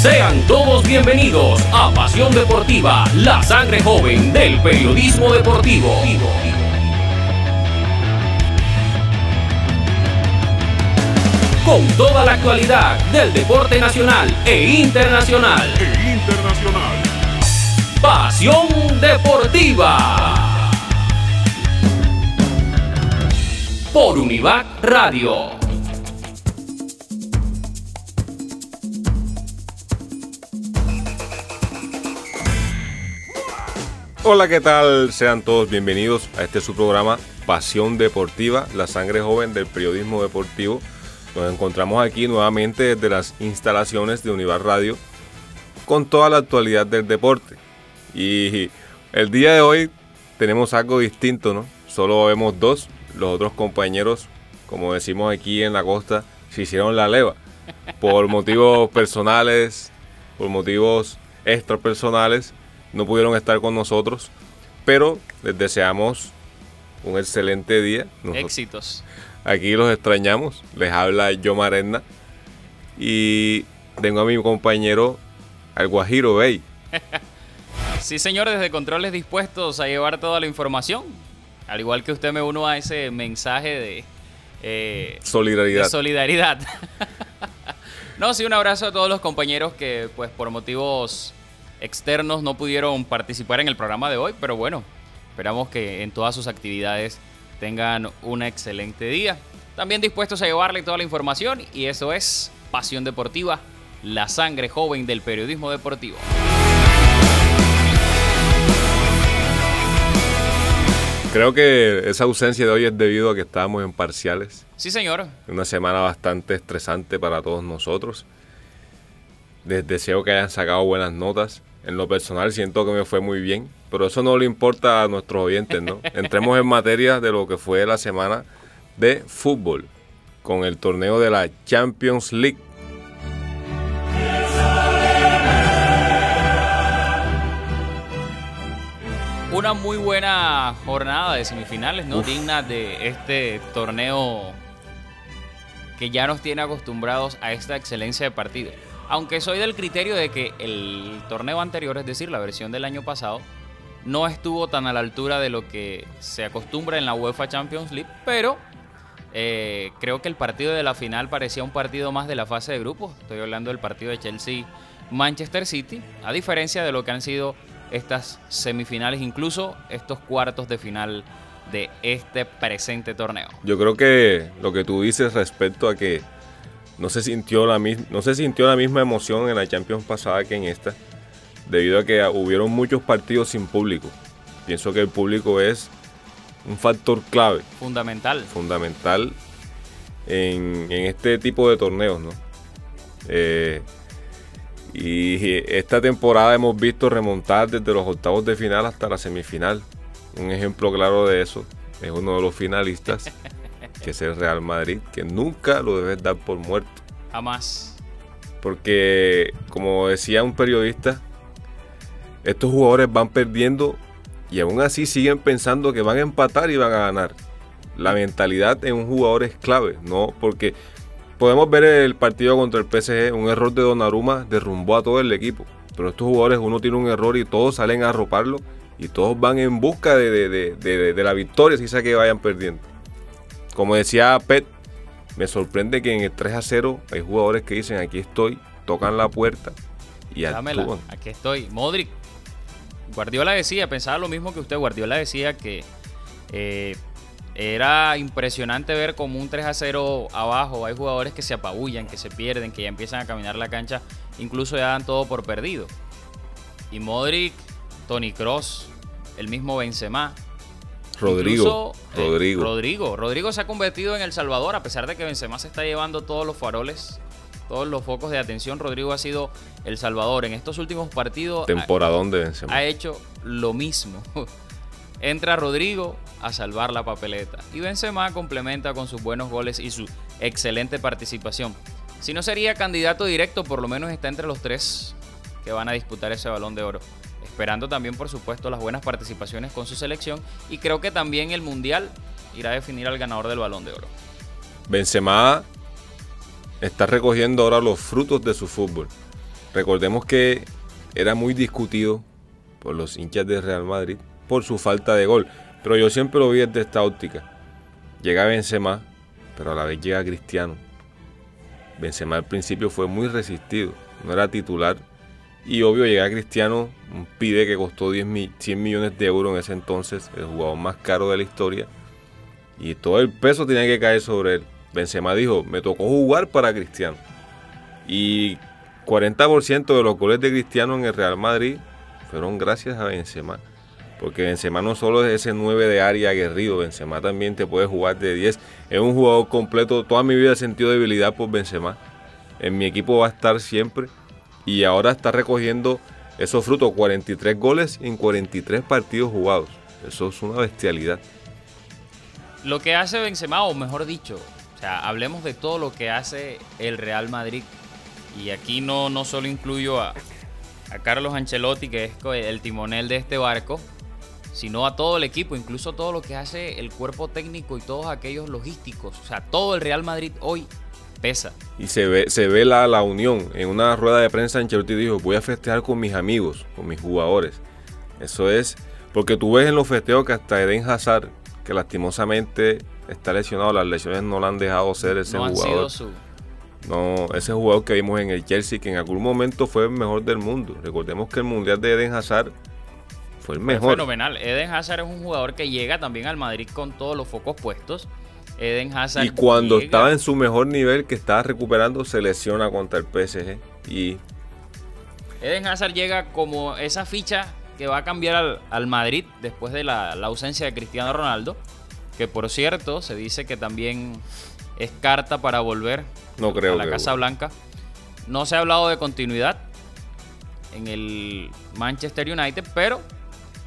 Sean todos bienvenidos a Pasión Deportiva, la sangre joven del periodismo deportivo. Con toda la actualidad del deporte nacional e internacional. E internacional. Pasión Deportiva. Por Univac Radio. Hola, ¿qué tal? Sean todos bienvenidos a este su programa Pasión Deportiva, la sangre joven del periodismo deportivo. Nos encontramos aquí nuevamente desde las instalaciones de Univar Radio con toda la actualidad del deporte. Y el día de hoy tenemos algo distinto, ¿no? Solo vemos dos, los otros compañeros, como decimos aquí en la costa, se hicieron la leva por motivos personales, por motivos extrapersonales no pudieron estar con nosotros, pero les deseamos un excelente día. Éxitos. Aquí los extrañamos. Les habla Yo Marena y tengo a mi compañero al Guajiro Bey. sí, señor, desde Controles dispuestos a llevar toda la información. Al igual que usted me uno a ese mensaje de eh, solidaridad. De solidaridad. no, sí, un abrazo a todos los compañeros que, pues, por motivos externos no pudieron participar en el programa de hoy, pero bueno, esperamos que en todas sus actividades tengan un excelente día. También dispuestos a llevarle toda la información y eso es Pasión Deportiva, la sangre joven del periodismo deportivo. Creo que esa ausencia de hoy es debido a que estábamos en parciales. Sí, señor. Una semana bastante estresante para todos nosotros. Les deseo que hayan sacado buenas notas en lo personal siento que me fue muy bien, pero eso no le importa a nuestros oyentes, ¿no? Entremos en materia de lo que fue la semana de fútbol con el torneo de la Champions League. Una muy buena jornada de semifinales, ¿no? Digna de este torneo que ya nos tiene acostumbrados a esta excelencia de partido. Aunque soy del criterio de que el torneo anterior, es decir, la versión del año pasado, no estuvo tan a la altura de lo que se acostumbra en la UEFA Champions League, pero eh, creo que el partido de la final parecía un partido más de la fase de grupos. Estoy hablando del partido de Chelsea-Manchester City, a diferencia de lo que han sido estas semifinales, incluso estos cuartos de final de este presente torneo. Yo creo que lo que tú dices respecto a que no se sintió la, no se sintió la misma emoción en la Champions pasada que en esta, debido a que hubieron muchos partidos sin público. Pienso que el público es un factor clave. Fundamental. Fundamental en, este tipo de torneos, ¿no? Eh, y esta temporada hemos visto remontar desde los octavos de final hasta la semifinal. Un ejemplo claro de eso es uno de los finalistas que es el Real Madrid, que nunca lo debes dar por muerto. Jamás. Porque, como decía un periodista, estos jugadores van perdiendo y aún así siguen pensando que van a empatar y van a ganar. La mentalidad en un jugador es clave, ¿no? Porque podemos ver el partido contra el PSG, un error de Donnarumma derrumbó a todo el equipo. Pero estos jugadores, uno tiene un error y todos salen a arroparlo y todos van en busca de, de la victoria, si sea que vayan perdiendo. Como decía Pet, me sorprende que en el 3 a 0 hay jugadores que dicen aquí estoy, tocan la puerta y Dámela, Aquí estoy. Modric. Guardiola decía, pensaba lo mismo que usted. Guardiola decía que eh, era impresionante ver como un 3 a 0 abajo hay jugadores que se apabullan, que se pierden, que ya empiezan a caminar la cancha, incluso ya dan todo por perdido. Y Modric, Tony Cross, el mismo Benzema, Rodrigo. Eh, Rodrigo. Rodrigo. Rodrigo se ha convertido en El Salvador, a pesar de que Benzema se está llevando todos los faroles, todos los focos de atención. Rodrigo ha sido El Salvador. En estos últimos partidos. Temporadón de Benzema. Ha hecho lo mismo. Entra Rodrigo a salvar la papeleta. Y Benzema complementa con sus buenos goles y su excelente participación. Si no sería candidato directo, por lo menos está entre los tres que van a disputar ese balón de oro esperando también, por supuesto, las buenas participaciones con su selección. Y creo que también el Mundial irá a definir al ganador del balón de oro. Benzema está recogiendo ahora los frutos de su fútbol. Recordemos que era muy discutido por los hinchas de Real Madrid por su falta de gol. Pero yo siempre lo vi desde esta óptica. Llega Benzema, pero a la vez llega Cristiano. Benzema al principio fue muy resistido, no era titular. Y obvio llega Cristiano, un pide que costó 10 100 millones de euros en ese entonces, el jugador más caro de la historia. Y todo el peso tenía que caer sobre él. Benzema dijo, me tocó jugar para Cristiano. Y 40% de los goles de Cristiano en el Real Madrid fueron gracias a Benzema. Porque Benzema no solo es ese 9 de área aguerrido, Benzema también te puede jugar de 10. Es un jugador completo. Toda mi vida he sentido debilidad por Benzema. En mi equipo va a estar siempre. Y ahora está recogiendo esos frutos. 43 goles en 43 partidos jugados. Eso es una bestialidad. Lo que hace Benzema, o mejor dicho, o sea, hablemos de todo lo que hace el Real Madrid. Y aquí no, no solo incluyo a, a Carlos Ancelotti, que es el timonel de este barco, sino a todo el equipo, incluso todo lo que hace el cuerpo técnico y todos aquellos logísticos. O sea, todo el Real Madrid hoy pesa. Y se ve, se ve la, la unión. En una rueda de prensa, Ancelotti dijo: Voy a festejar con mis amigos, con mis jugadores. Eso es porque tú ves en los festejos que hasta Eden Hazard, que lastimosamente está lesionado, las lesiones no le han dejado ser ese jugador. No, ese jugador que vimos en el Chelsea, que en algún momento fue el mejor del mundo. Recordemos que el mundial de Eden Hazard fue el mejor. fenomenal. Eden Hazard es un jugador que llega también al Madrid con todos los focos puestos. Eden Hazard. Y cuando estaba en su mejor nivel, que estaba recuperando, se lesiona contra el PSG. Y. Eden Hazard llega como esa ficha que va a cambiar al, Madrid después de la, ausencia de Cristiano Ronaldo. Que por cierto, se dice que también es carta para volver no creo a la Casa Blanca. No se ha hablado de continuidad en el Manchester United, pero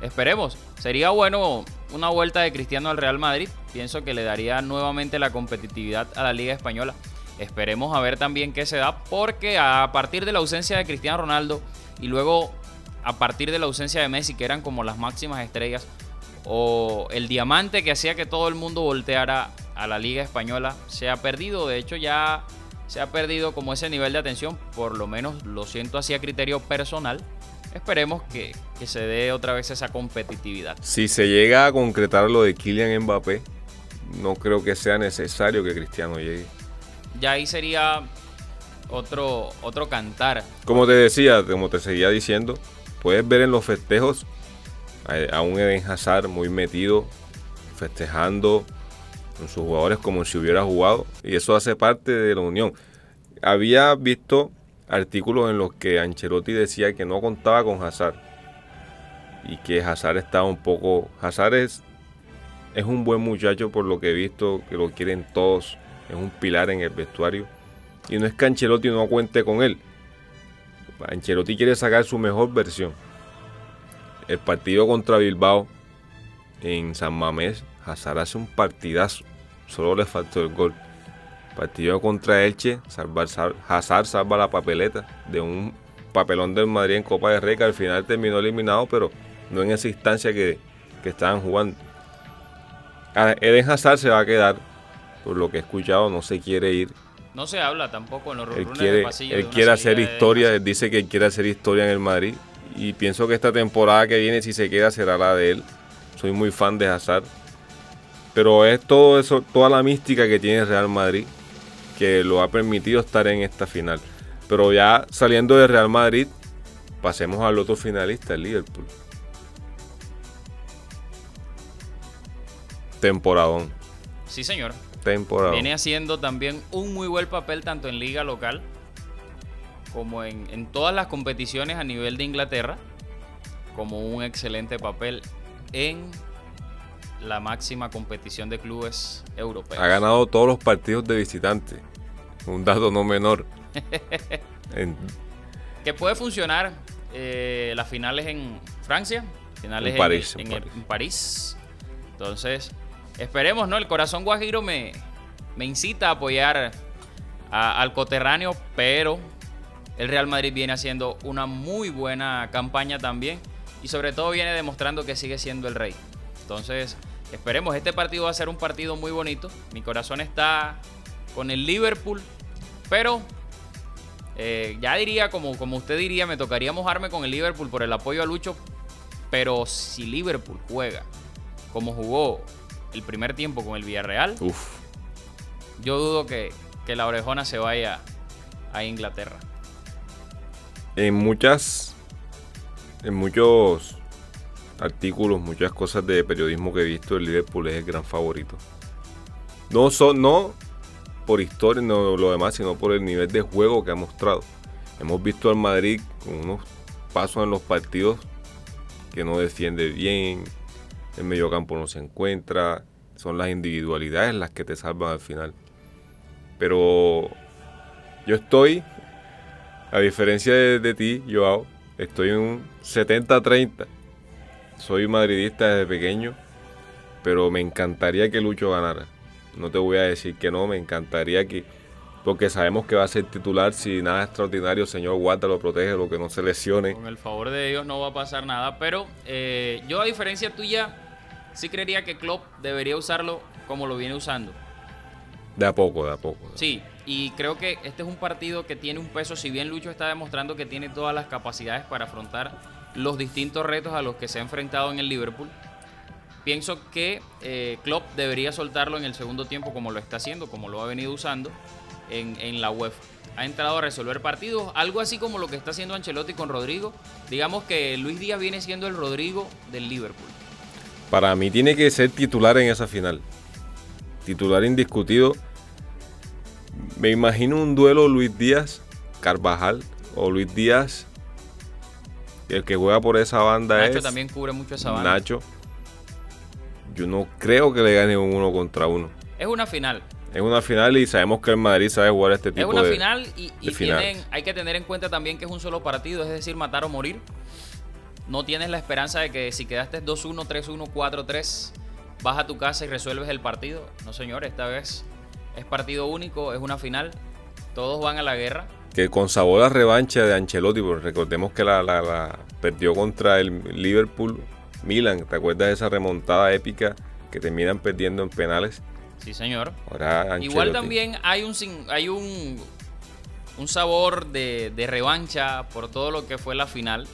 Esperemos. Sería bueno una vuelta de Cristiano al Real Madrid. Pienso que le daría nuevamente la competitividad a la Liga Española. Esperemos a ver también qué se da, porque a partir de la ausencia de Cristiano Ronaldo y luego a partir de la ausencia de Messi, que eran como las máximas estrellas, o el diamante que hacía que todo el mundo volteara a la Liga Española, se ha perdido. De hecho, ya se ha perdido como ese nivel de atención, por lo menos lo siento así a criterio personal esperemos que, se dé otra vez esa competitividad. Si se llega a concretar lo de Kylian Mbappé, no creo que sea necesario que Cristiano llegue. Ya ahí sería otro, otro cantar. Como te decía, como te seguía diciendo, puedes ver en los festejos a, un Eden Hazard muy metido, festejando con sus jugadores como si hubiera jugado, y eso hace parte de la unión. Había visto artículos en los que Ancelotti decía que no contaba con Hazard y que Hazard estaba un poco... Hazard es, es un buen muchacho por lo que he visto, que lo quieren todos, es un pilar en el vestuario y no es que Ancelotti no cuente con él. Ancelotti quiere sacar su mejor versión. El partido contra Bilbao en San Mamés, Hazard hace un partidazo, solo le faltó el gol. Partido contra Elche, salvar, Hazard salva la papeleta de un papelón del Madrid en Copa de Rey que al final terminó eliminado, pero no en esa instancia que, estaban jugando. Eden Hazard se va a quedar, por lo que he escuchado, no se quiere ir. No se habla tampoco en los Él quiere, él quiere hacer historia, él dice que quiere hacer historia en el Madrid. Y pienso que esta temporada que viene, si se queda, será la de él. Soy muy fan de Hazard. Pero es todo eso, toda la mística que tiene Real Madrid que lo ha permitido estar en esta final. Pero ya saliendo de Real Madrid, pasemos al otro finalista, el Liverpool. Temporadón. Sí, señor. Temporada. Viene haciendo también un muy buen papel tanto en liga local como en, en todas las competiciones a nivel de Inglaterra, como un excelente papel en la máxima competición de clubes europeos. Ha ganado todos los partidos de visitante un dato no menor. Que puede funcionar eh, las finales en Francia, finales en París. En, París. Entonces, esperemos, ¿no? El corazón guajiro me, me incita a apoyar al coterráneo, pero el Real Madrid viene haciendo una muy buena campaña también y sobre todo viene demostrando que sigue siendo el rey. Entonces, esperemos, este partido va a ser un partido muy bonito. Mi corazón está con el Liverpool, pero Eh, ya diría, como, como usted diría, me tocaría mojarme con el Liverpool por el apoyo a Lucho. Pero si Liverpool juega como jugó el primer tiempo con el Villarreal, yo dudo que, que la orejona se vaya a Inglaterra. En muchas. En muchos artículos, muchas cosas de periodismo que he visto, el Liverpool es el gran favorito. No, son, no por historia, no lo demás, sino por el nivel de juego que ha mostrado. Hemos visto al Madrid con unos pasos en los partidos que no defiende bien, el mediocampo no se encuentra, son las individualidades las que te salvan al final. Pero yo estoy, a diferencia de, de ti, Joao, estoy en un 70-30 soy madridista desde pequeño, pero me encantaría que Lucho ganara. No te voy a decir que no, me encantaría que, porque sabemos que va a ser titular si nada extraordinario, señor Guarda lo protege, lo que no se lesione. Con el favor de Dios no va a pasar nada, pero eh, yo a diferencia tuya, sí creería que Klopp debería usarlo como lo viene usando. De a poco, de a poco. Sí, y creo que este es un partido que tiene un peso, si bien Lucho está demostrando que tiene todas las capacidades para afrontar los distintos retos a los que se ha enfrentado en el Liverpool. Pienso que eh, Klopp debería soltarlo en el segundo tiempo como lo está haciendo, como lo ha venido usando en, la UEFA. Ha entrado a resolver partidos, algo así como lo que está haciendo Ancelotti con Rodrigo. Digamos que Luis Díaz viene siendo el Rodrigo del Liverpool. Para mí tiene que ser titular en esa final. Titular indiscutido. Me imagino un duelo Luis Díaz Carvajal o Luis Díaz el que juega por esa banda es. Nacho también cubre mucho esa banda. Nacho. Yo no creo que le gane un uno contra uno. Es una final. Es una final y sabemos que el Madrid sabe jugar este tipo de. Es una final y, hay que tener en cuenta también que es un solo partido, es decir, matar o morir. No tienes la esperanza de que si quedaste 2-1, 3-1, 4-3, vas a tu casa y resuelves el partido. No, señor, esta vez es partido único, es una final. Todos van a la guerra que con sabor a revancha de Ancelotti, porque recordemos que la, perdió contra el Liverpool Milan, ¿te acuerdas de esa remontada épica que terminan perdiendo en penales? Sí, señor. Igual también hay un hay un, un sabor de, revancha por todo lo que fue la final.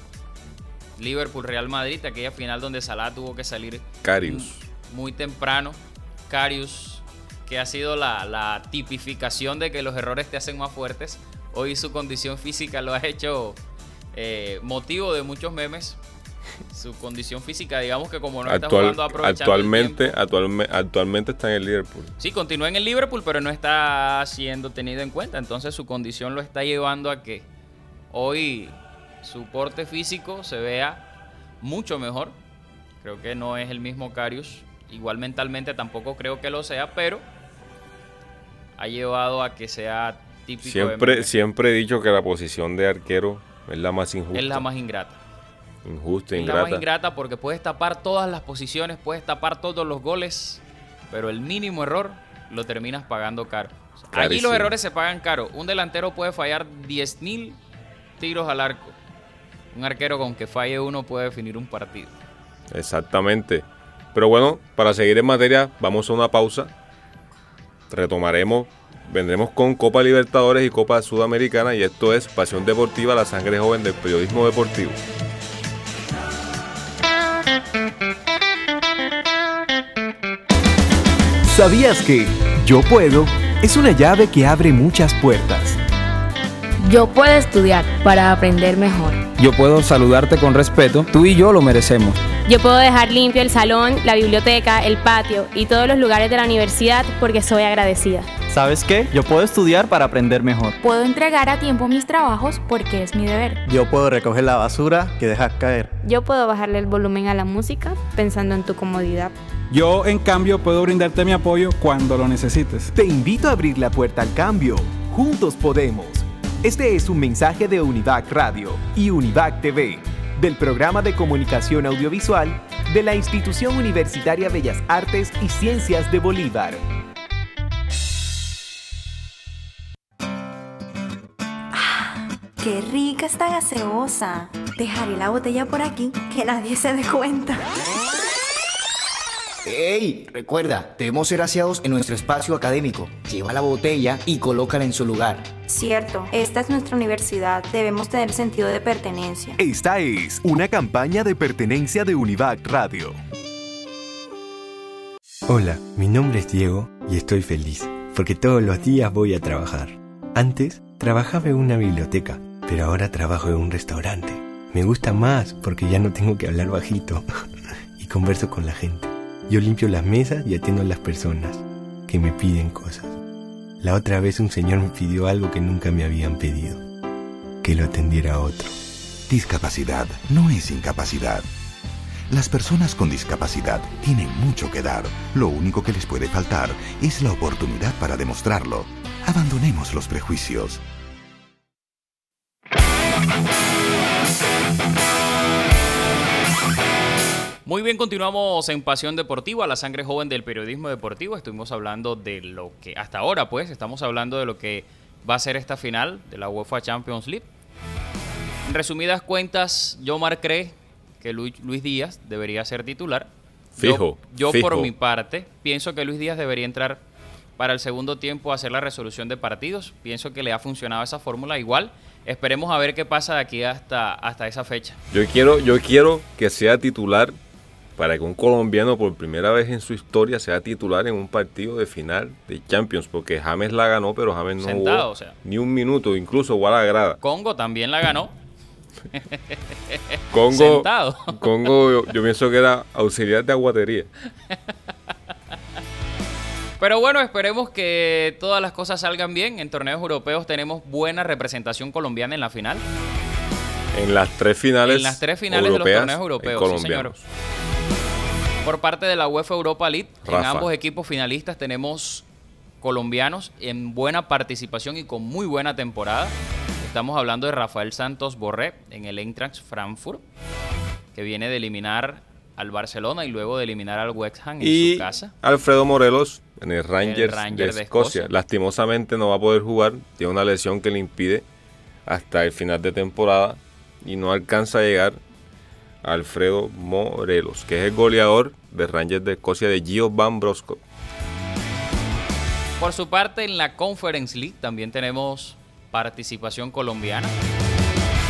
Liverpool Real Madrid, aquella final donde Salah tuvo que salir Carius. Muy, temprano. Carius, que ha sido la, la tipificación de que los errores te hacen más fuertes hoy su condición física lo ha hecho eh, motivo de muchos memes. Su condición física, digamos que como no está jugando actualmente, actualmente está en el Liverpool. Sí, continúa en el Liverpool, pero no está siendo tenido en cuenta. Entonces su condición lo está llevando a que hoy su porte físico se vea mucho mejor. Creo que no es el mismo Carius. Igual mentalmente tampoco creo que lo sea, pero ha llevado a que sea siempre, siempre he dicho que la posición de arquero es la más injusta. Es la más ingrata. Injusta, ingrata. ingrata porque puedes tapar todas las posiciones, puedes tapar todos los goles, pero el mínimo error lo terminas pagando caro. Allí los errores se pagan caro. Un delantero puede fallar 10.000 tiros al arco. Un arquero con que falle uno puede definir un partido. Exactamente. Pero bueno, para seguir en materia, vamos a una pausa. Retomaremos vendremos con Copa Libertadores y Copa Sudamericana y esto es Pasión Deportiva, la sangre joven del periodismo deportivo. ¿Sabías que yo puedo es una llave que abre muchas puertas? Yo puedo estudiar para aprender mejor. Yo puedo saludarte con respeto, tú y yo lo merecemos. Yo puedo dejar limpio el salón, la biblioteca, el patio y todos los lugares de la universidad porque soy agradecida. ¿Sabes qué? Yo puedo estudiar para aprender mejor. Puedo entregar a tiempo mis trabajos porque es mi deber. Yo puedo recoger la basura que dejas caer. Yo puedo bajarle el volumen a la música pensando en tu comodidad. Yo, en cambio, puedo brindarte mi apoyo cuando lo necesites. Te invito a abrir la puerta al cambio. Juntos podemos. Este es un mensaje de Univac Radio y Univac TV, del programa de comunicación audiovisual de la Institución Universitaria Bellas Artes y Ciencias de Bolívar. Qué rica esta gaseosa. Dejaré la botella por aquí, que nadie se dé cuenta. ¡Ey! Recuerda, debemos ser aseados en nuestro espacio académico. Lleva la botella y colócala en su lugar. Cierto, esta es nuestra universidad. Debemos tener sentido de pertenencia. Esta es una campaña de pertenencia de Univac Radio. Hola, mi nombre es Diego y estoy feliz porque todos los días voy a trabajar. Antes trabajaba en una biblioteca, pero ahora trabajo en un restaurante. Me gusta más porque ya no tengo que hablar bajito y converso con la gente. Yo limpio las mesas y atiendo a las personas que me piden cosas. La otra vez un señor me pidió algo que nunca me habían pedido, que lo atendiera otro. Discapacidad no es incapacidad. Las personas con discapacidad tienen mucho que dar. Lo único que les puede faltar es la oportunidad para demostrarlo. Abandonemos los prejuicios. Muy bien, continuamos en Pasión Deportiva, la sangre joven del periodismo deportivo. Estuvimos hablando de lo que, hasta ahora pues, estamos hablando de lo que va a ser esta final de la UEFA Champions League. En resumidas cuentas, yo cree que Luis, Díaz debería ser titular. Fijo. Yo, por mi parte, pienso que Luis Díaz debería entrar para el segundo tiempo a hacer la resolución de partidos. Pienso que le ha funcionado esa fórmula igual. Esperemos a ver qué pasa de aquí hasta, hasta esa fecha. Yo quiero, yo quiero que sea titular para que un colombiano por primera vez en su historia sea titular en un partido de final de Champions, porque James la ganó, pero James no Sentado, ni un minuto, incluso igual a la grada. Congo también la ganó. Congo, Sentado. Congo yo, pienso que era auxiliar de aguatería. Pero bueno, esperemos que todas las cosas salgan bien. En torneos europeos tenemos buena representación colombiana en la final. En las tres finales. En las tres finales de los torneos europeos. Sí, por parte de la UEFA Europa League, en ambos equipos finalistas tenemos colombianos en buena participación y con muy buena temporada. Estamos hablando de Rafael Santos Borré en el Eintracht Frankfurt, que viene de eliminar al Barcelona y luego de eliminar al West Ham en su casa. Alfredo Morelos en el Rangers, de, Escocia. Lastimosamente no va a poder jugar, tiene una lesión que le impide hasta el final de temporada y no alcanza a llegar Alfredo Morelos, que es el goleador de Rangers de Escocia de Gio Van Brosco. Por su parte, en la Conference League también tenemos participación colombiana.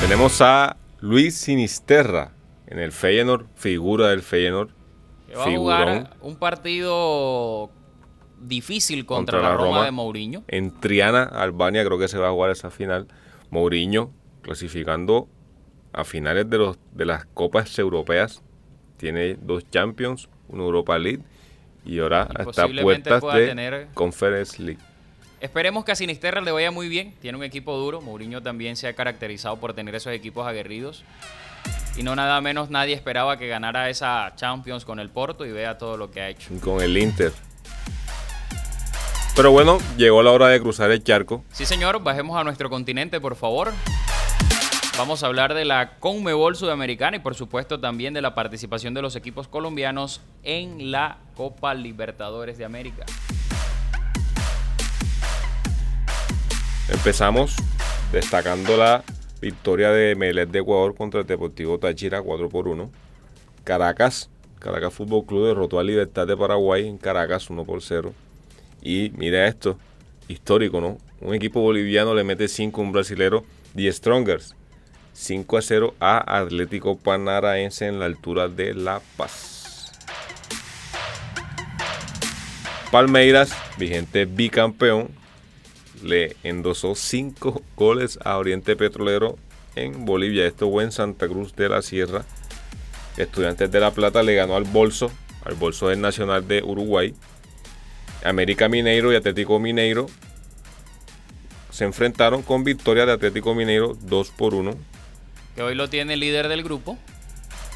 Tenemos a Luis Sinisterra en el Feyenoord, figura del Feyenoord. Que va a jugar un partido difícil contra, la, Roma, de Mourinho. En Triana, Albania, creo que se va a jugar esa final. Mourinho clasificando a finales de, los, de las copas europeas. Tiene dos Champions, una Europa League y ahora está puertas de tener... Conference League. Esperemos que a Sinisterra le vaya muy bien. Tiene un equipo duro. Mourinho también se ha caracterizado por tener esos equipos aguerridos. Y no nada menos nadie esperaba que ganara esa Champions con el Porto y vea todo lo que ha hecho. Con el Inter. Pero bueno, llegó la hora de cruzar el charco. Sí, señor. Bajemos a nuestro continente, por favor. Vamos a hablar de la Conmebol Sudamericana y por supuesto también de la participación de los equipos colombianos en la Copa Libertadores de América. Empezamos destacando la victoria de Melet de Ecuador contra el Deportivo Táchira 4 por 1. Caracas, Caracas Fútbol Club derrotó a Libertad de Paraguay en Caracas 1 por 0. Y mira esto, histórico, ¿no? Un equipo boliviano le mete 5 a un brasilero, The Strongers. 5 a 0 a Atlético Panaraense en la altura de La Paz. Palmeiras, vigente bicampeón, le endosó 5 goles a Oriente Petrolero en Bolivia. Esto fue en Santa Cruz de la Sierra. Estudiantes de La Plata le ganó al Bolso, al Bolso del Nacional de Uruguay. América Mineiro y Atlético Mineiro se enfrentaron con victoria de Atlético Mineiro 2 por 1 que hoy lo tiene el líder del grupo.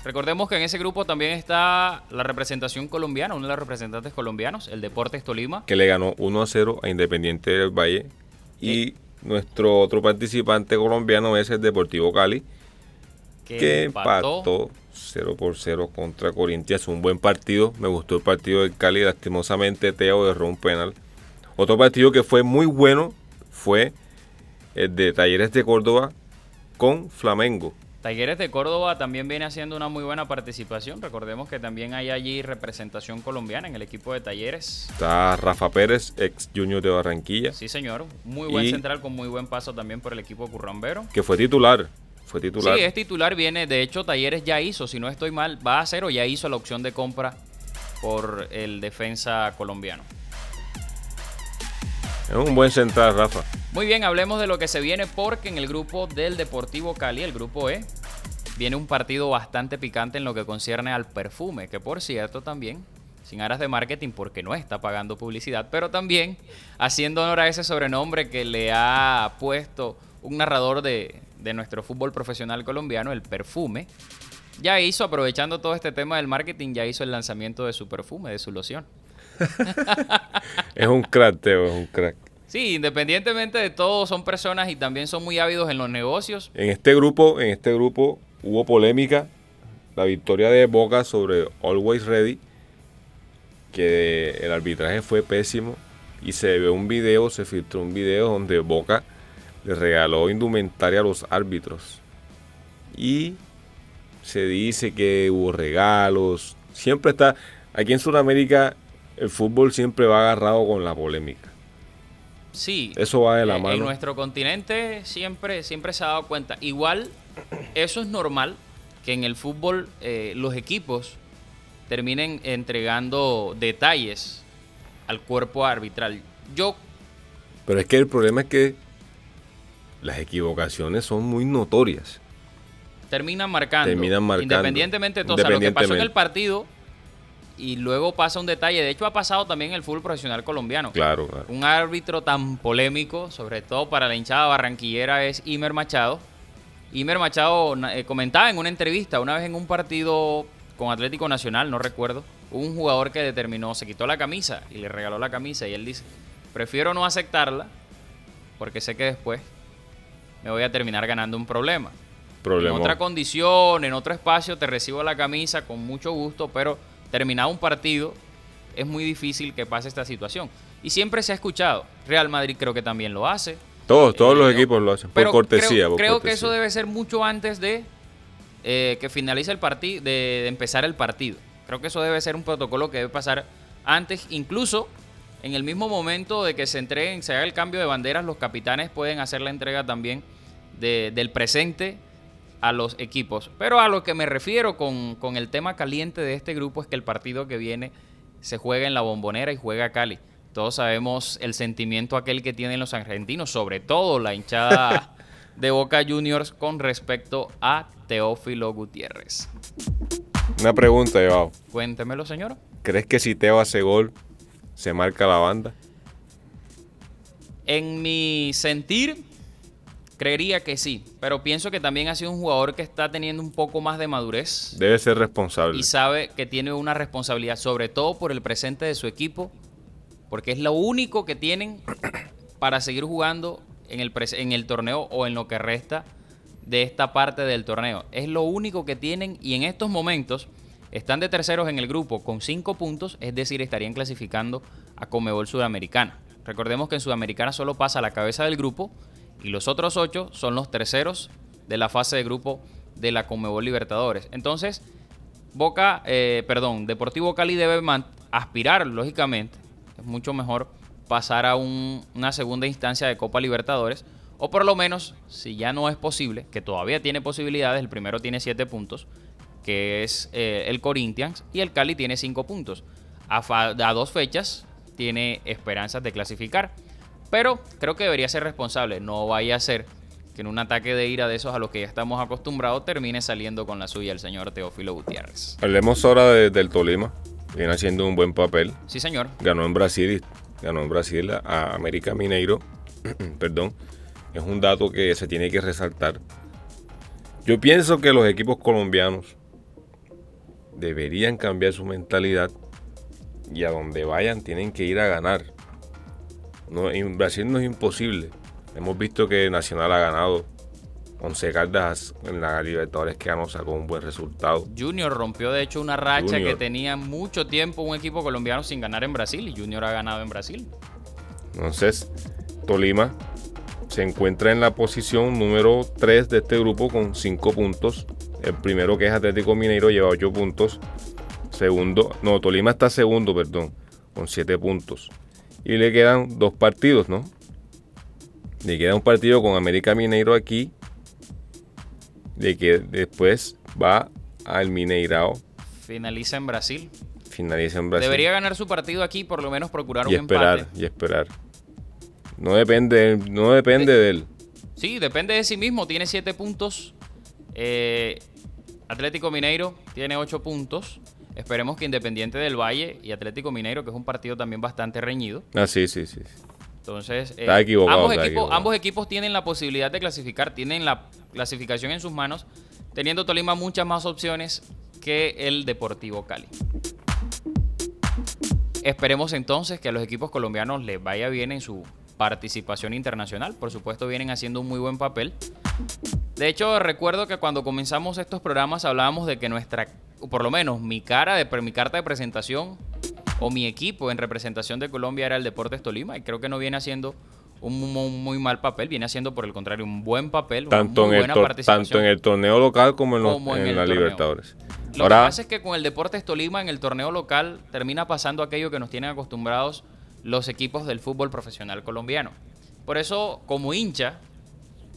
Recordemos que en ese grupo también está la representación colombiana, uno de los representantes colombianos, el Deportes Tolima. Que le ganó 1 a 0 a Independiente del Valle. Y nuestro otro participante colombiano es el Deportivo Cali, que, empató 0 por 0 contra Corinthians. Un buen partido, me gustó el partido del Cali, lastimosamente Teo derró un penal. Otro partido que fue muy bueno fue el de Talleres de Córdoba con Flamengo. Talleres de Córdoba también viene haciendo una muy buena participación. Recordemos que también hay allí representación colombiana en el equipo de Talleres. Está Rafa Pérez, ex Junior de Barranquilla. Sí, señor. Muy buen central con muy buen paso también por el equipo currambero. Que fue titular. Fue titular. Sí, es titular. Viene, de hecho, Talleres ya hizo, si no estoy mal, va a hacer o ya hizo la opción de compra por el defensa colombiano. Es un buen central, Rafa. Muy bien, hablemos de lo que se viene porque en el grupo del Deportivo Cali, el grupo E, viene un partido bastante picante en lo que concierne al perfume, que por cierto también, sin aras de marketing porque no está pagando publicidad, pero también haciendo honor a ese sobrenombre que le ha puesto un narrador de, de nuestro fútbol profesional colombiano, el perfume, ya hizo, aprovechando todo este tema del marketing, ya hizo el lanzamiento de su perfume, de su loción. es un crack, Teo, es un crack. Sí, independientemente de todo, son personas y también son muy ávidos en los negocios. En este grupo, en este grupo hubo polémica. La victoria de Boca sobre Always Ready, que el arbitraje fue pésimo. Y se ve un video, se filtró un video donde Boca le regaló indumentaria a los árbitros. Y se dice que hubo regalos. Siempre está, aquí en Sudamérica el fútbol siempre va agarrado con la polémica. Sí. Eso va de la mano. En nuestro continente siempre, siempre se ha dado cuenta. Igual, eso es normal que en el fútbol eh, los equipos terminen entregando detalles al cuerpo arbitral. Yo. Pero es que el problema es que las equivocaciones son muy notorias. Terminan marcando. Terminan marcando. Independientemente de todo. O sea, lo que pasó en el partido y luego pasa un detalle. De hecho, ha pasado también en el fútbol profesional colombiano. Claro, claro. Un árbitro tan polémico, sobre todo para la hinchada barranquillera, es Imer Machado. Imer Machado eh, comentaba en una entrevista, una vez en un partido con Atlético Nacional, no recuerdo, un jugador que determinó, se quitó la camisa y le regaló la camisa y él dice, prefiero no aceptarla porque sé que después me voy a terminar ganando un problema. Problema. En otra condición, en otro espacio, te recibo la camisa con mucho gusto, pero terminado un partido, es muy difícil que pase esta situación. Y siempre se ha escuchado. Real Madrid creo que también lo hace. Todos, todos los eh, equipos lo hacen, por cortesía. Creo, que eso debe ser mucho antes de eh, que finalice el partido, de, empezar el partido. Creo que eso debe ser un protocolo que debe pasar antes, incluso en el mismo momento de que se entreguen, se haga el cambio de banderas, los capitanes pueden hacer la entrega también del presente a los equipos. Pero a lo que me refiero con, el tema caliente de este grupo es que el partido que viene se juega en la bombonera y juega Cali. Todos sabemos el sentimiento aquel que tienen los argentinos, sobre todo la hinchada de Boca Juniors con respecto a Teófilo Gutiérrez. Una pregunta, Ivao. Cuéntemelo, señor. ¿Crees que si Teo hace gol, se marca la banda? En mi sentir, Creería que sí, pero pienso que también ha sido un jugador que está teniendo un poco más de madurez. Debe ser responsable. Y sabe que tiene una responsabilidad, sobre todo por el presente de su equipo, porque es lo único que tienen para seguir jugando en el, en el torneo o en lo que resta de esta parte del torneo. Es lo único que tienen y en estos momentos están de terceros en el grupo con cinco puntos, es decir, estarían clasificando a Comebol Sudamericana. Recordemos que en Sudamericana solo pasa la cabeza del grupo y los otros ocho son los terceros de la fase de grupo de la Conmebol Libertadores. Entonces, Boca, eh, perdón, Deportivo Cali debe aspirar, lógicamente, es mucho mejor pasar a una segunda instancia de Copa Libertadores, o por lo menos, si ya no es posible, que todavía tiene posibilidades, el primero tiene siete puntos, que es eh, el Corinthians, y el Cali tiene cinco puntos. a dos fechas tiene esperanzas de clasificar. Pero creo que debería ser responsable. No vaya a ser que en un ataque de ira de esos a los que ya estamos acostumbrados termine saliendo con la suya el señor Teófilo Gutiérrez. Hablemos ahora del Tolima. Viene haciendo un buen papel. Sí, señor. Ganó en Brasil, ganó en Brasil a América Mineiro. Perdón. Es un dato que se tiene que resaltar. Yo pienso que los equipos colombianos deberían cambiar su mentalidad y a donde vayan tienen que ir a ganar. No, en Brasil no es imposible. Hemos visto que Nacional ha ganado 11 cartas en la Libertadores que ganó, sacó un buen resultado. Junior rompió de hecho una racha que tenía mucho tiempo un equipo colombiano sin ganar en Brasil y Junior ha ganado en Brasil. Entonces, Tolima se encuentra en la posición número 3 de este grupo con 5 puntos. El primero que es Atlético Mineiro lleva 8 puntos. Segundo, no, Tolima está segundo, perdón, con 7 puntos. Y le quedan dos partidos, ¿no? Le queda un partido con América Mineiro aquí. De que después va al Mineirao. Finaliza en Brasil. Finaliza en Brasil. Debería ganar su partido aquí, por lo menos procurar y un esperar, empate. Y esperar. No depende, no depende de él. Sí, depende de sí mismo. Tiene 7 puntos. Eh, Atlético Mineiro tiene 8 puntos. Esperemos que Independiente del Valle y Atlético Mineiro, que es un partido también bastante reñido. Ah, sí, sí, sí. Entonces, eh, Está equivocado, ambos, está equipos, equivocado. ambos equipos tienen la posibilidad de clasificar, tienen la clasificación en sus manos, teniendo Tolima muchas más opciones que el Deportivo Cali. Esperemos entonces que a los equipos colombianos les vaya bien en su participación internacional. Por supuesto, vienen haciendo un muy buen papel. De hecho, recuerdo que cuando comenzamos estos programas hablábamos de que nuestra, o por lo menos mi cara de mi carta de presentación o mi equipo en representación de Colombia era el Deportes Tolima y creo que no viene haciendo un muy, muy mal papel, viene haciendo por el contrario un buen papel, Tanto, una muy en el, buena participación. tanto en el torneo local como en, los- Como en en el la torneo. Libertadores. Lo Ahora, que pasa es que con el Deportes Tolima en el torneo local termina pasando aquello que nos tienen acostumbrados los equipos del fútbol profesional colombiano. Por eso, como hincha,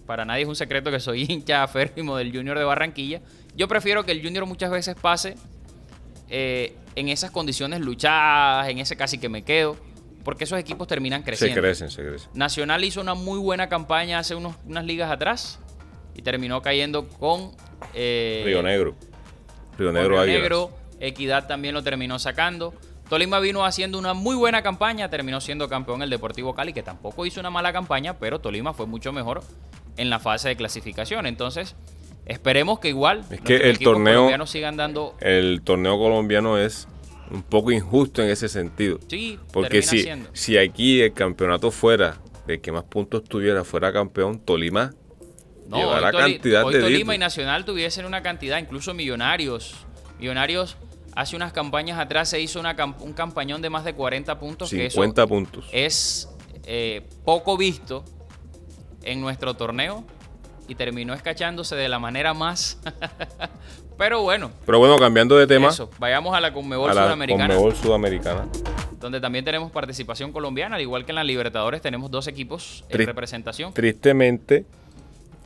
para nadie es un secreto que soy hincha aférrimo del Junior de Barranquilla, yo prefiero que el Junior muchas veces pase eh, en esas condiciones luchadas, en ese casi que me quedo, porque esos equipos terminan se creciendo. crecen, se crecen. Nacional hizo una muy buena campaña hace unos- unas ligas atrás y terminó cayendo con eh, Río Negro. Río Negro Río. Negro, Equidad también lo terminó sacando. Tolima vino haciendo una muy buena campaña, terminó siendo campeón el Deportivo Cali, que tampoco hizo una mala campaña, pero Tolima fue mucho mejor en la fase de clasificación. Entonces, esperemos que igual Es que el torneo, sigan dando el torneo colombiano es un poco injusto en ese sentido. Sí, Porque si, siendo. si aquí el campeonato fuera, el que más puntos tuviera fuera campeón, Tolima No, llevará hoy, cantidad hoy de Tolima y Nacional tuviesen una cantidad, incluso Millonarios. Millonarios hace unas campañas atrás se hizo una un campañón de más de 40 puntos. que eso 50 puntos. Es eh, poco visto en nuestro torneo y terminó escachándose de la manera más. Pero bueno, Pero bueno, cambiando de tema, eso. Vayamos a la Conmebol a la Sudamericana, Conmebol Sudamericana. donde también tenemos participación colombiana, al igual que en la Libertadores tenemos dos equipos en representación. Tristemente,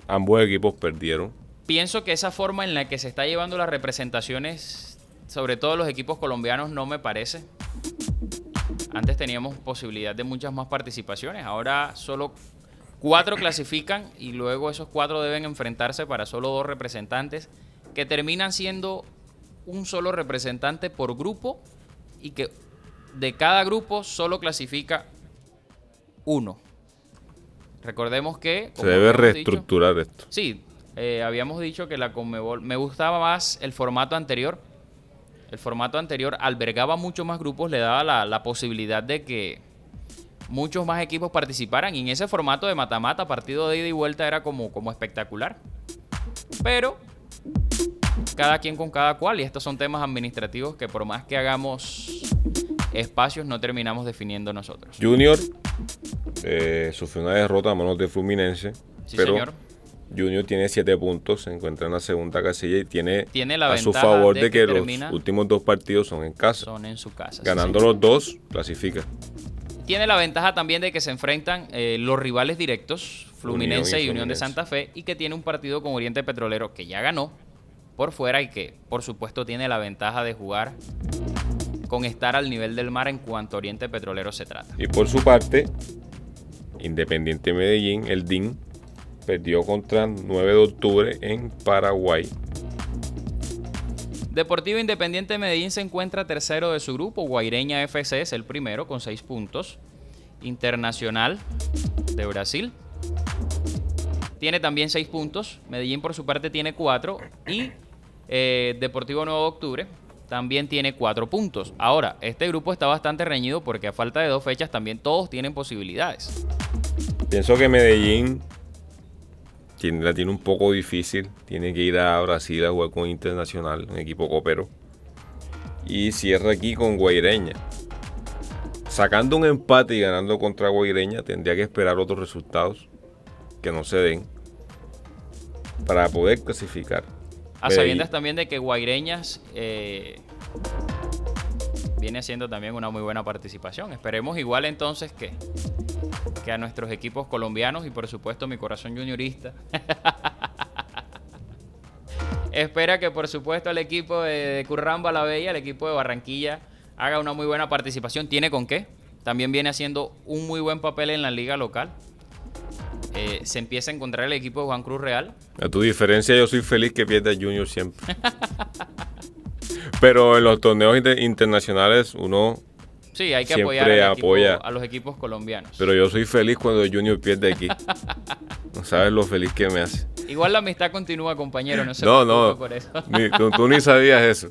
ambos equipos perdieron. Pienso que esa forma en la que se está llevando las representaciones, sobre todo los equipos colombianos, no me parece. Antes teníamos posibilidad de muchas más participaciones, ahora solo cuatro clasifican y luego esos cuatro deben enfrentarse para solo dos representantes que terminan siendo un solo representante por grupo y que de cada grupo solo clasifica uno. Recordemos que... Se debe dicho- reestructurar esto. Sí, eh, habíamos dicho que la Conmebol me gustaba más el formato anterior. El formato anterior albergaba mucho más grupos, le daba la, la posibilidad de que muchos más equipos participaran. Y en ese formato de mata-mata, partido de ida y vuelta, era como, como espectacular. Pero cada quien con cada cual. Y estos son temas administrativos que por más que hagamos espacios, no terminamos definiendo nosotros. Junior eh, sufrió una derrota a manos de Fluminense. Sí, pero señor. Junior tiene 7 puntos, se encuentra en la segunda casilla y tiene, Tiene la a su favor de que los últimos dos partidos son en casa. Son en su casa. Ganando los dos, clasifica. Tiene la ventaja también de que se enfrentan eh, los rivales directos, Fluminense Unión y y Unión de. Santa Fe, y que tiene un partido con Oriente Petrolero que ya ganó por fuera y que, por supuesto, tiene la ventaja de jugar con estar al nivel del mar en cuanto a Oriente Petrolero se trata. Y por su parte, Independiente Medellín, el DIN, perdió contra 9 de octubre en Paraguay. Deportivo Independiente de Medellín se encuentra tercero de su grupo. Guaireña FC es el primero con seis puntos. Internacional de Brasil tiene también seis puntos. Medellín por su parte tiene cuatro. Y eh, Deportivo Nuevo Octubre también tiene cuatro puntos. Ahora, este grupo está bastante reñido porque a falta de dos fechas también todos tienen posibilidades. Pienso que Medellín tiene- la tiene un poco difícil. Tiene que ir a Brasil a jugar con Internacional, un equipo copero. Y cierra aquí con Guaireña. Sacando un empate y ganando contra Guaireña, tendría que esperar otros resultados. que no se den para poder clasificar. A sabiendas también de que Guaireñas eh, viene siendo también una muy buena participación. Esperemos igual entonces que, que a nuestros equipos colombianos y por supuesto mi corazón juniorista. Espera que por supuesto el equipo de Curramba la Bella, el equipo de Barranquilla, haga una muy buena participación. ¿Tiene con qué? También viene haciendo un muy buen papel en la liga local. Eh, se empieza a encontrar el equipo de Juan Cruz Real. A tu diferencia, yo soy feliz que pierda Junior siempre. Pero en los torneos internacionales uno sí, hay que apoyar apoya. a los equipos colombianos. Pero yo soy feliz cuando Junior pierde aquí. no sabes lo feliz que me hace. Igual la amistad continúa, compañero. No, se no, no. Por eso. tú ni sabías eso.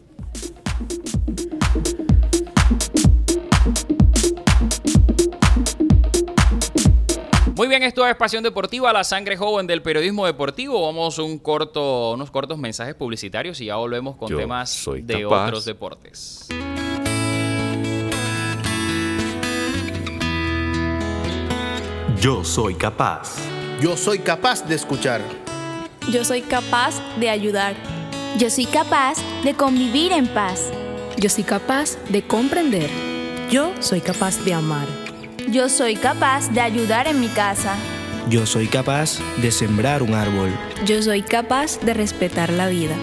Muy bien, esto es Pasión Deportiva, la sangre joven del periodismo deportivo. Vamos a un corto, unos cortos mensajes publicitarios y ya volvemos con temas de otros deportes. Yo soy capaz. Yo soy capaz de escuchar. Yo soy capaz de ayudar. Yo soy capaz de convivir en paz. Yo soy capaz de comprender. Yo soy capaz de amar. Yo soy capaz de ayudar en mi casa. Yo soy capaz de sembrar un árbol. Yo soy capaz de respetar la vida.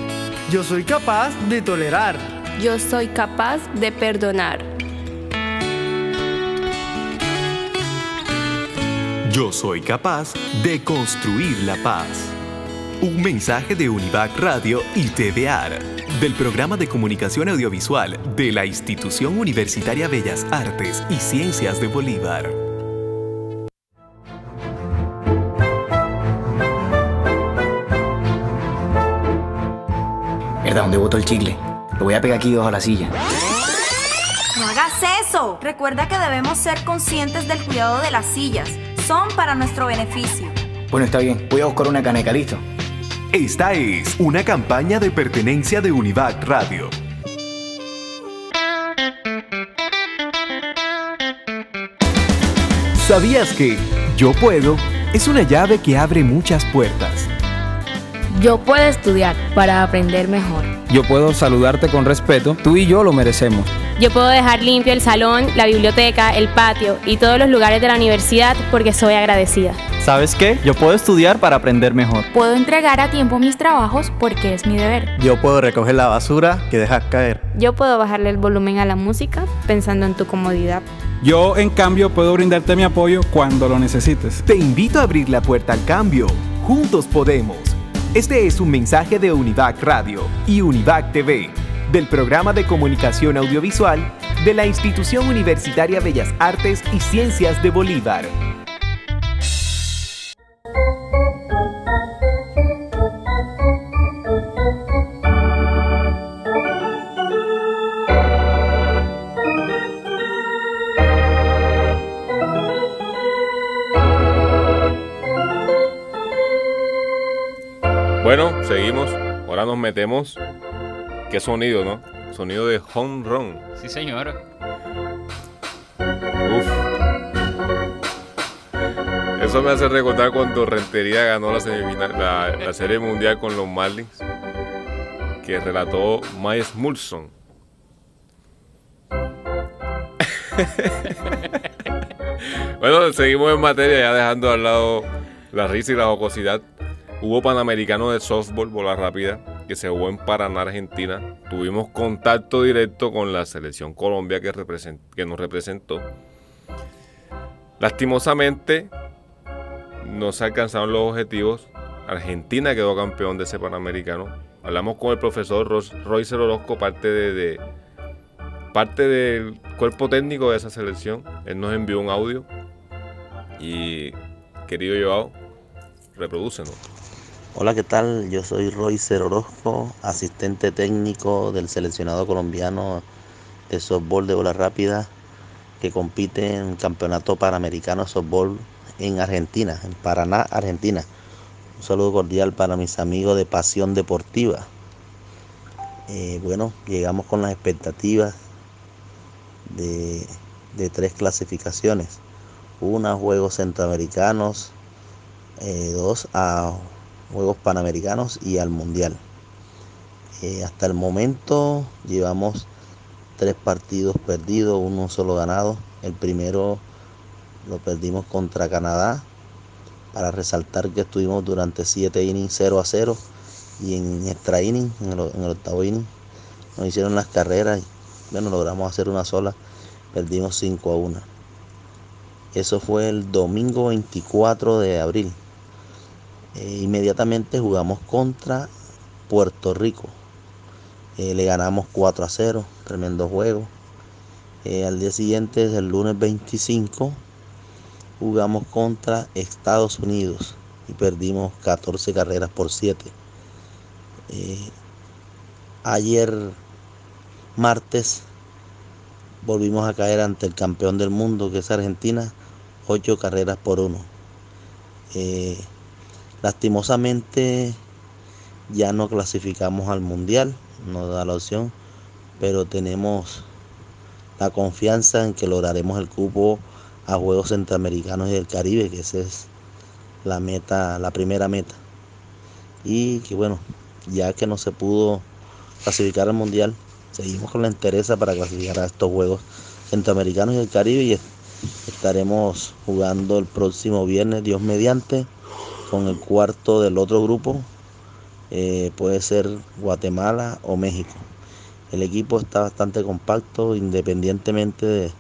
Yo soy capaz de tolerar. Yo soy capaz de perdonar. Yo soy capaz de construir la paz. Un mensaje de Univac Radio y TVAR del programa de comunicación audiovisual de la Institución Universitaria Bellas Artes y Ciencias de Bolívar. ¿Verdad? ¿Dónde botó el chicle? Lo voy a pegar aquí debajo de la silla. No hagas eso. Recuerda que debemos ser conscientes del cuidado de las sillas. Son para nuestro beneficio. Bueno, está bien. Voy a buscar una caneca, ¿listo? Esta es una campaña de pertenencia de Univac Radio. ¿Sabías que Yo puedo es una llave que abre muchas puertas? Yo puedo estudiar para aprender mejor. Yo puedo saludarte con respeto, tú y yo lo merecemos. Yo puedo dejar limpio el salón, la biblioteca, el patio y todos los lugares de la universidad porque soy agradecida. ¿Sabes qué? Yo puedo estudiar para aprender mejor. Puedo entregar a tiempo mis trabajos porque es mi deber. Yo puedo recoger la basura que dejas caer. Yo puedo bajarle el volumen a la música pensando en tu comodidad. Yo, en cambio, puedo brindarte mi apoyo cuando lo necesites. Te invito a abrir la puerta al cambio. Juntos podemos. Este es un mensaje de Univac Radio y Univac TV, del programa de comunicación audiovisual de la Institución Universitaria Bellas Artes y Ciencias de Bolívar. Bueno, seguimos. Ahora nos metemos. Qué sonido, ¿no? Sonido de home run. Sí, señor. Uf. Eso me hace recordar cuando Rentería ganó la, semifinal, la, serie mundial con los Marlins, que relató Miles Mulson. bueno, seguimos en materia, ya dejando al lado la risa y la jocosidad. Hubo Panamericano de softball, bola rápida, que se jugó en Paraná, Argentina. Tuvimos contacto directo con la selección Colombia que, que nos representó. Lastimosamente, no se alcanzaron los objetivos. Argentina quedó campeón de ese Panamericano. Hablamos con el profesor Royce Orozco, parte, de, parte del cuerpo técnico de esa selección. Él nos envió un audio. Y, querido Joao, reprodúcenos. Hola, ¿qué tal? Yo soy Roy Orozco, asistente técnico del seleccionado colombiano de softball de bola rápida que compite en el Campeonato Panamericano de Softball en Argentina, en Paraná, Argentina. Un saludo cordial para mis amigos de Pasión Deportiva. Eh, bueno, llegamos con las expectativas de, tres clasificaciones. Una, Juegos Centroamericanos eh, dos a Juegos Panamericanos y al Mundial. Eh, hasta el momento llevamos tres partidos perdidos, uno solo ganado. El primero lo perdimos contra Canadá, para resaltar que estuvimos durante siete innings 0 a 0 y en extra inning, en el, en octavo inning, nos hicieron las carreras y bueno, logramos hacer una sola, perdimos 5 a 1. Eso fue el domingo 24 de abril. Eh, inmediatamente jugamos contra Puerto Rico. Eh, le ganamos 4 a 0, tremendo juego. Eh, al día siguiente, el lunes 25, jugamos contra Estados Unidos y perdimos 14 carreras por 7. ayer, martes, volvimos a caer ante el campeón del mundo, que es Argentina, 8 carreras por 1. Lastimosamente, ya no clasificamos al mundial, no da la opción, pero tenemos la confianza en que lograremos el cupo a Juegos Centroamericanos y del Caribe, que esa es la meta, la primera meta. Y que bueno, ya que no se pudo clasificar al Mundial, seguimos con la interesa para clasificar a estos Juegos Centroamericanos y del Caribe y estaremos jugando el próximo viernes, Dios mediante, con el cuarto del otro grupo, eh, puede ser Guatemala o México. El equipo está bastante compacto independientemente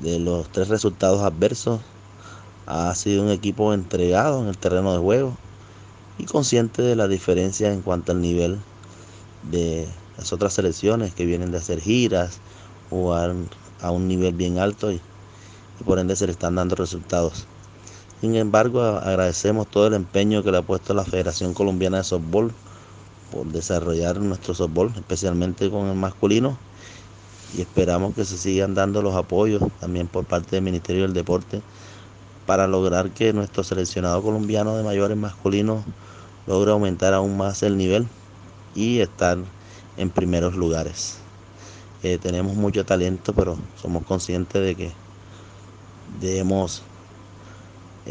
de, los tres resultados adversos. Ha sido un equipo entregado en el terreno de juego y consciente de la diferencia en cuanto al nivel de las otras selecciones que vienen de hacer giras, jugar a un nivel bien alto y, y por ende se le están dando resultados. Sin embargo, agradecemos todo el empeño que le ha puesto la Federación Colombiana de Softball por desarrollar nuestro softball, especialmente con el masculino, y esperamos que se sigan dando los apoyos también por parte del Ministerio del Deporte para lograr que nuestro seleccionado colombiano de mayores masculinos logre aumentar aún más el nivel y estar en primeros lugares. Eh, tenemos mucho talento, pero somos conscientes de que debemos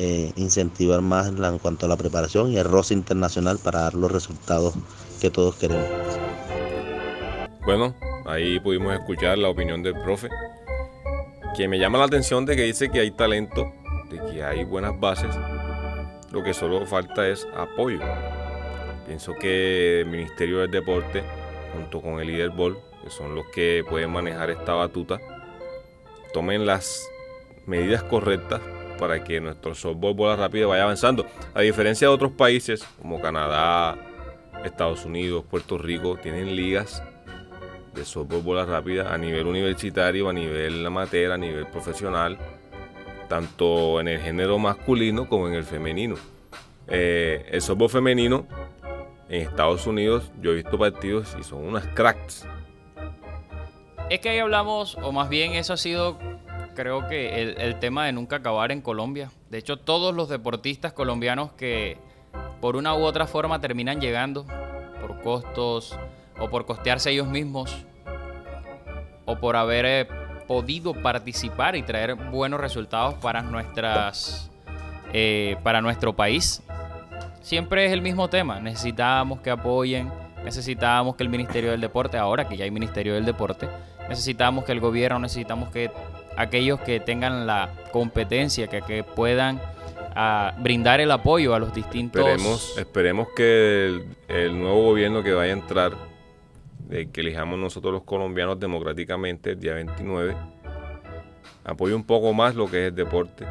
eh, incentivar más en cuanto a la preparación y el roce internacional para dar los resultados que todos queremos. Bueno, ahí pudimos escuchar la opinión del profe, que me llama la atención de que dice que hay talento, de que hay buenas bases, lo que solo falta es apoyo. Pienso que el Ministerio del Deporte, junto con el líder Ball, que son los que pueden manejar esta batuta, tomen las medidas correctas para que nuestro softball bola rápida vaya avanzando. A diferencia de otros países como Canadá, Estados Unidos, Puerto Rico, tienen ligas de softball bola rápida a nivel universitario, a nivel amateur, a nivel profesional, tanto en el género masculino como en el femenino. Eh, el softball femenino en Estados Unidos, yo he visto partidos y son unas cracks. Es que ahí hablamos, o más bien eso ha sido creo que el, tema de nunca acabar en Colombia. De hecho, todos los deportistas colombianos que por una u otra forma terminan llegando, por costos o por costearse ellos mismos, o por haber eh, podido participar y traer buenos resultados para nuestras eh, para nuestro país. Siempre es el mismo tema. Necesitamos que apoyen, necesitamos que el Ministerio del Deporte, ahora que ya hay Ministerio del Deporte, necesitamos que el gobierno, necesitamos que aquellos que tengan la competencia, que, que puedan ah, brindar el apoyo a los distintos... Esperemos, esperemos que el, nuevo gobierno que vaya a entrar, que elijamos nosotros los colombianos democráticamente el día 29, apoye un poco más lo que es el deporte,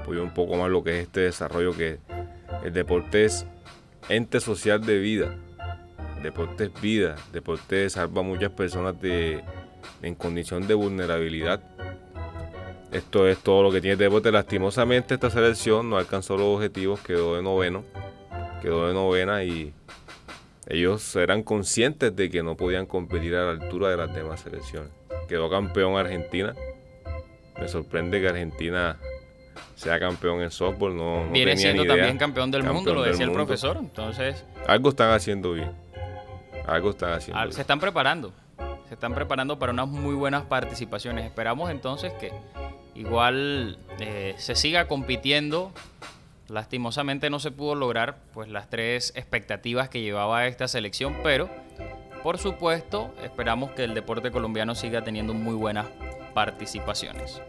apoye un poco más lo que es este desarrollo que el deporte es ente social de vida. Deporte es vida, deporte salva a muchas personas de, en condición de vulnerabilidad esto es todo lo que tiene el deporte. Lastimosamente esta selección no alcanzó los objetivos, quedó de noveno, quedó de novena y ellos eran conscientes de que no podían competir a la altura de las demás selecciones. Quedó campeón Argentina. Me sorprende que Argentina sea campeón en softball. No, Viene siendo también campeón del mundo, lo decía el profesor. Entonces, algo están haciendo bien. Algo están haciendo. Se están preparando. Se están preparando para unas muy buenas participaciones. Esperamos entonces que igual eh, se siga compitiendo Lastimosamente no se pudo lograr pues las tres expectativas que llevaba esta selección, pero por supuesto esperamos que el deporte colombiano siga teniendo muy buenas participaciones.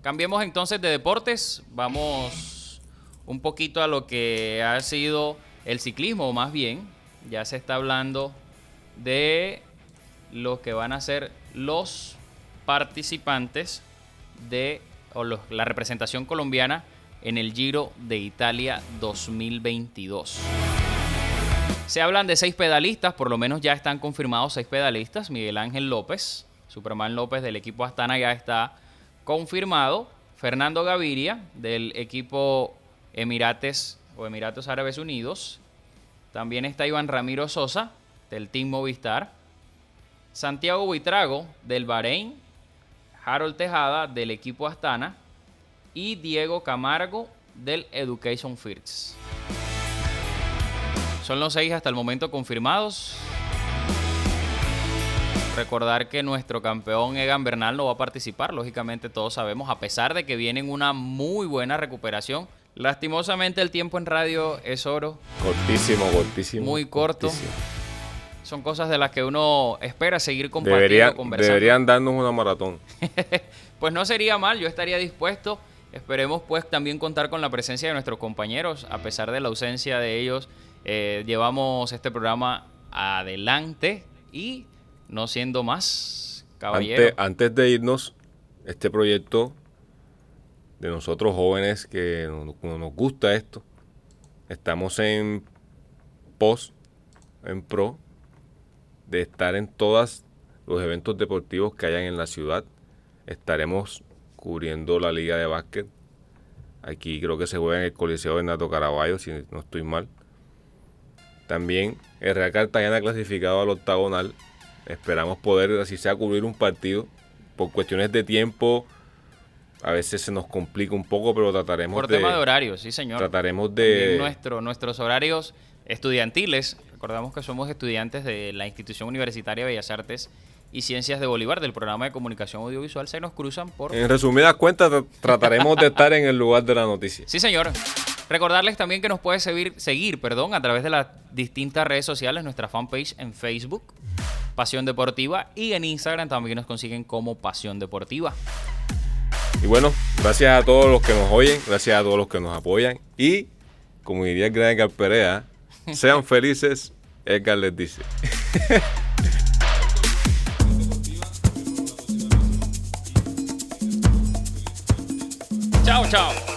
Cambiemos entonces de deportes, vamos un poquito a lo que ha sido el ciclismo, más bien, ya se está hablando de lo que van a ser los participantes de la representación colombiana en el Giro de Italia 2022. Se hablan de seis pedalistas, por lo menos ya están confirmados seis pedalistas. Miguel Ángel López, Superman López del equipo Astana ya está confirmado. Fernando Gaviria del equipo Emirates o Emiratos Árabes Unidos. También está Iván Ramiro Sosa del Team Movistar. Santiago Buitrago del Bahrein. Harold Tejada del equipo Astana y Diego Camargo del Education First. Son los seis hasta el momento confirmados. Recordar que nuestro campeón Egan Bernal no va a participar, lógicamente todos sabemos, a pesar de que viene en una muy buena recuperación. Lastimosamente el tiempo en radio es oro. Cortísimo, cortísimo. Muy corto. Son cosas de las que uno espera seguir compartiendo, Debería, conversando. Deberían darnos una maratón. pues no sería mal, yo estaría dispuesto. Esperemos pues también contar con la presencia de nuestros compañeros, a pesar de la ausencia de ellos. Eh, llevamos este programa adelante y no siendo más, caballero. Antes, antes de irnos, este proyecto de nosotros jóvenes que nos, nos gusta esto, estamos en post, en pro, de estar en todos los eventos deportivos que hayan en la ciudad. Estaremos cubriendo la liga de básquet. Aquí creo que se juega en el Coliseo de Nato Caraballo, si no estoy mal. También el Real Cartagena clasificado al octagonal. Esperamos poder, así sea, cubrir un partido. Por cuestiones de tiempo, a veces se nos complica un poco, pero trataremos Por de... tema de horarios, sí señor. Trataremos de... Nuestro, nuestros horarios estudiantiles. Recordamos que somos estudiantes de la Institución Universitaria de Bellas Artes y Ciencias de Bolívar del programa de comunicación audiovisual. Se nos cruzan por... En resumidas cuentas, trataremos de estar en el lugar de la noticia. Sí señor. Recordarles también que nos puede seguir, seguir perdón, a través de las distintas redes sociales, nuestra fanpage en Facebook, Pasión Deportiva, y en Instagram también nos consiguen como Pasión Deportiva. Y bueno, gracias a todos los que nos oyen, gracias a todos los que nos apoyan. Y, como diría gran Perea, sean felices, Edgar les dice. chao, chao.